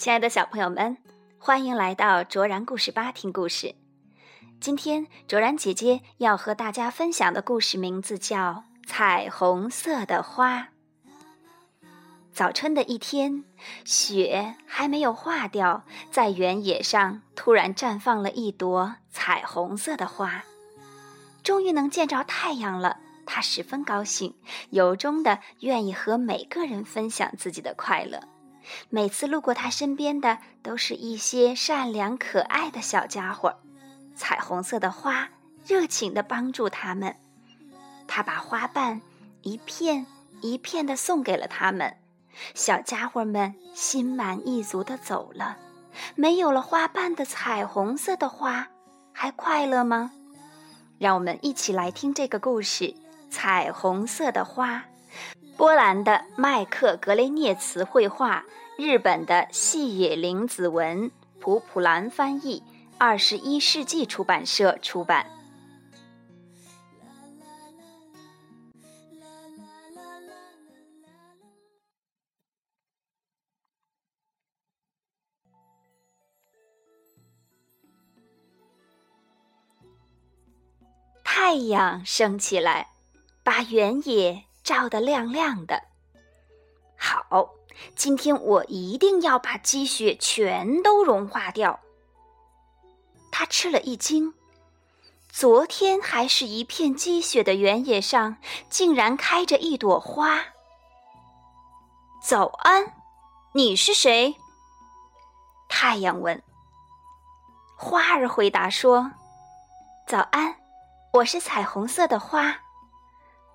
亲爱的小朋友们，欢迎来到卓然故事吧听故事。今天卓然姐姐要和大家分享的故事名字叫《彩虹色的花》。早春的一天，雪还没有化掉，在原野上突然绽放了一朵彩虹色的花。终于能见着太阳了，他十分高兴，由衷的愿意和每个人分享自己的快乐。每次路过他身边的都是一些善良可爱的小家伙，彩虹色的花热情地帮助他们。他把花瓣一片一片地送给了他们，小家伙们心满意足地走了。没有了花瓣的彩虹色的花，还快乐吗？让我们一起来听这个故事《彩虹色的花》。波兰的麦克格雷涅茨绘画，日本的细野绫子文，普普兰翻译，二十一世纪出版社出版。太阳升起来，把原野。照得亮亮的，好，今天我一定要把积雪全都融化掉。他吃了一惊，昨天还是一片积雪的原野上，竟然开着一朵花。早安，你是谁？太阳问。花儿回答说：“早安，我是彩虹色的花。”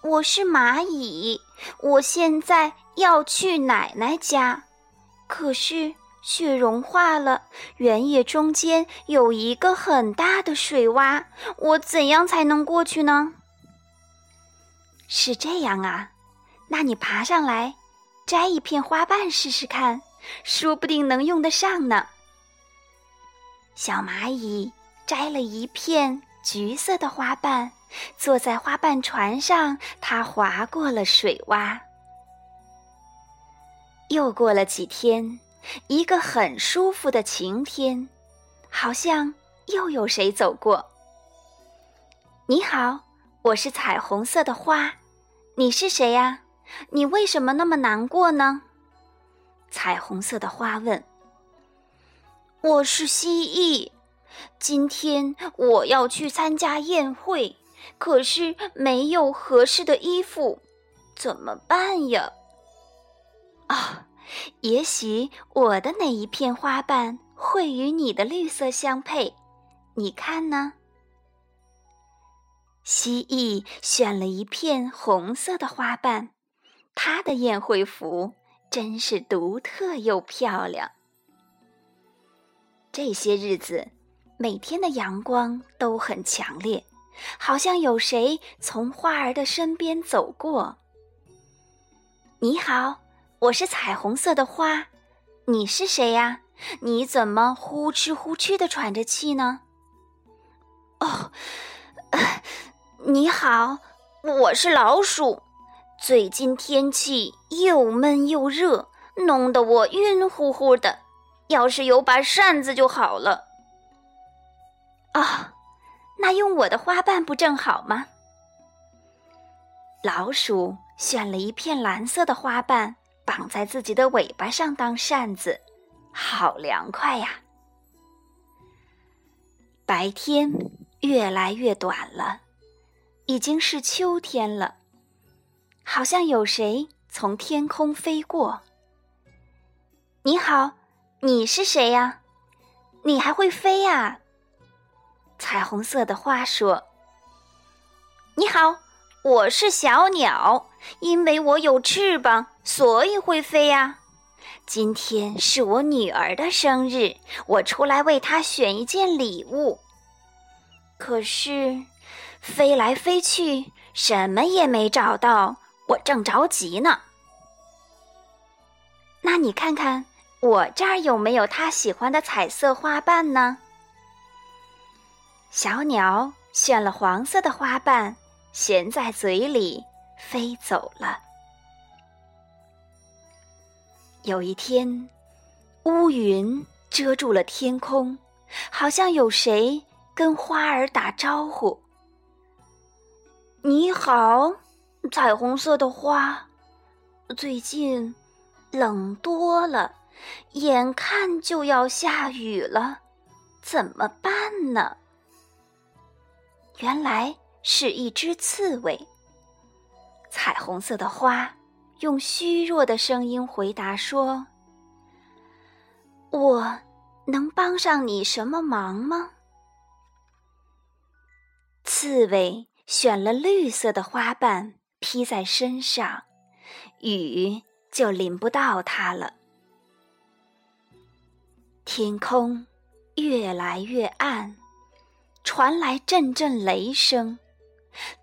我是蚂蚁，我现在要去奶奶家，可是雪融化了，原野中间有一个很大的水洼，我怎样才能过去呢？是这样啊，那你爬上来，摘一片花瓣试试看，说不定能用得上呢。小蚂蚁摘了一片橘色的花瓣。坐在花瓣船上，它划过了水洼。又过了几天，一个很舒服的晴天，好像又有谁走过。你好，我是彩虹色的花，你是谁呀？你为什么那么难过呢？彩虹色的花问。我是蜥蜴，今天我要去参加宴会。可是没有合适的衣服，怎么办呀？啊，也许我的哪一片花瓣会与你的绿色相配？你看呢？蜥蜴选了一片红色的花瓣，它的宴会服真是独特又漂亮。这些日子，每天的阳光都很强烈。好像有谁从花儿的身边走过。你好，我是彩虹色的花，你是谁呀？你怎么呼哧呼哧的喘着气呢？哦，你好，我是老鼠。最近天气又闷又热，弄得我晕乎乎的。要是有把扇子就好了。哦。那用我的花瓣不正好吗？老鼠选了一片蓝色的花瓣，绑在自己的尾巴上当扇子，好凉快呀！白天越来越短了，已经是秋天了。好像有谁从天空飞过。你好，你是谁呀？你还会飞呀？彩虹色的花说：“你好，我是小鸟，因为我有翅膀，所以会飞呀。今天是我女儿的生日，我出来为她选一件礼物。可是，飞来飞去，什么也没找到，我正着急呢。那你看看我这儿有没有她喜欢的彩色花瓣呢？小鸟选了黄色的花瓣，衔在嘴里飞走了。有一天，乌云遮住了天空，好像有谁跟花儿打招呼：“你好，彩虹色的花，最近冷多了，眼看就要下雨了，怎么办呢？”原来是一只刺猬。彩虹色的花。用虚弱的声音回答说：“我能帮上你什么忙吗？”刺猬选了绿色的花瓣披在身上，雨就淋不到它了。天空越来越暗，传来阵阵雷声，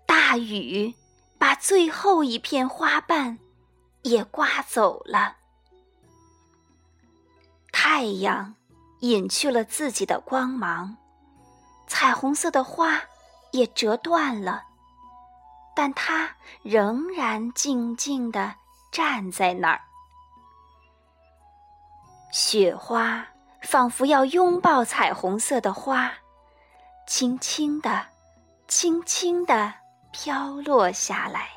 大雨把最后一片花瓣。也刮走了，太阳隐去了自己的光芒，彩虹色的花也折断了，但它仍然静静地站在那儿。雪花仿佛要拥抱彩虹色的花，轻轻地、轻轻地飘落下来。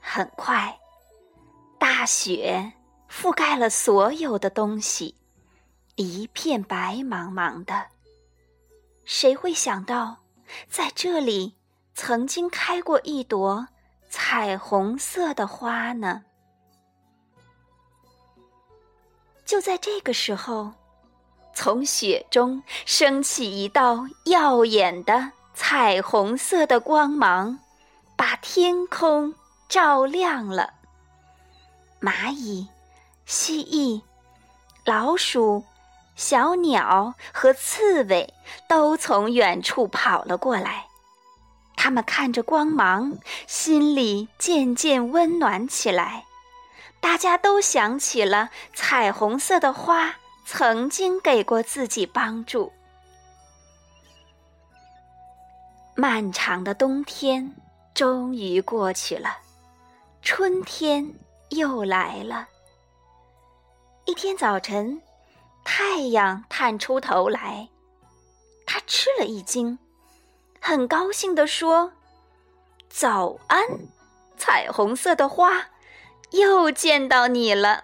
很快，大雪覆盖了所有的东西，一片白茫茫的。谁会想到，在这里曾经开过一朵彩虹色的花呢？就在这个时候，从雪中升起一道耀眼的彩虹色的光芒，把天空。照亮了。蚂蚁、蜥蜴、老鼠、小鸟和刺猬都从远处跑了过来。他们看着光芒，心里渐渐温暖起来。大家都想起了彩虹色的花曾经给过自己帮助。漫长的冬天终于过去了。春天又来了。一天早晨，太阳探出头来，他吃了一惊，很高兴地说：“早安，彩虹色的花，又见到你了。”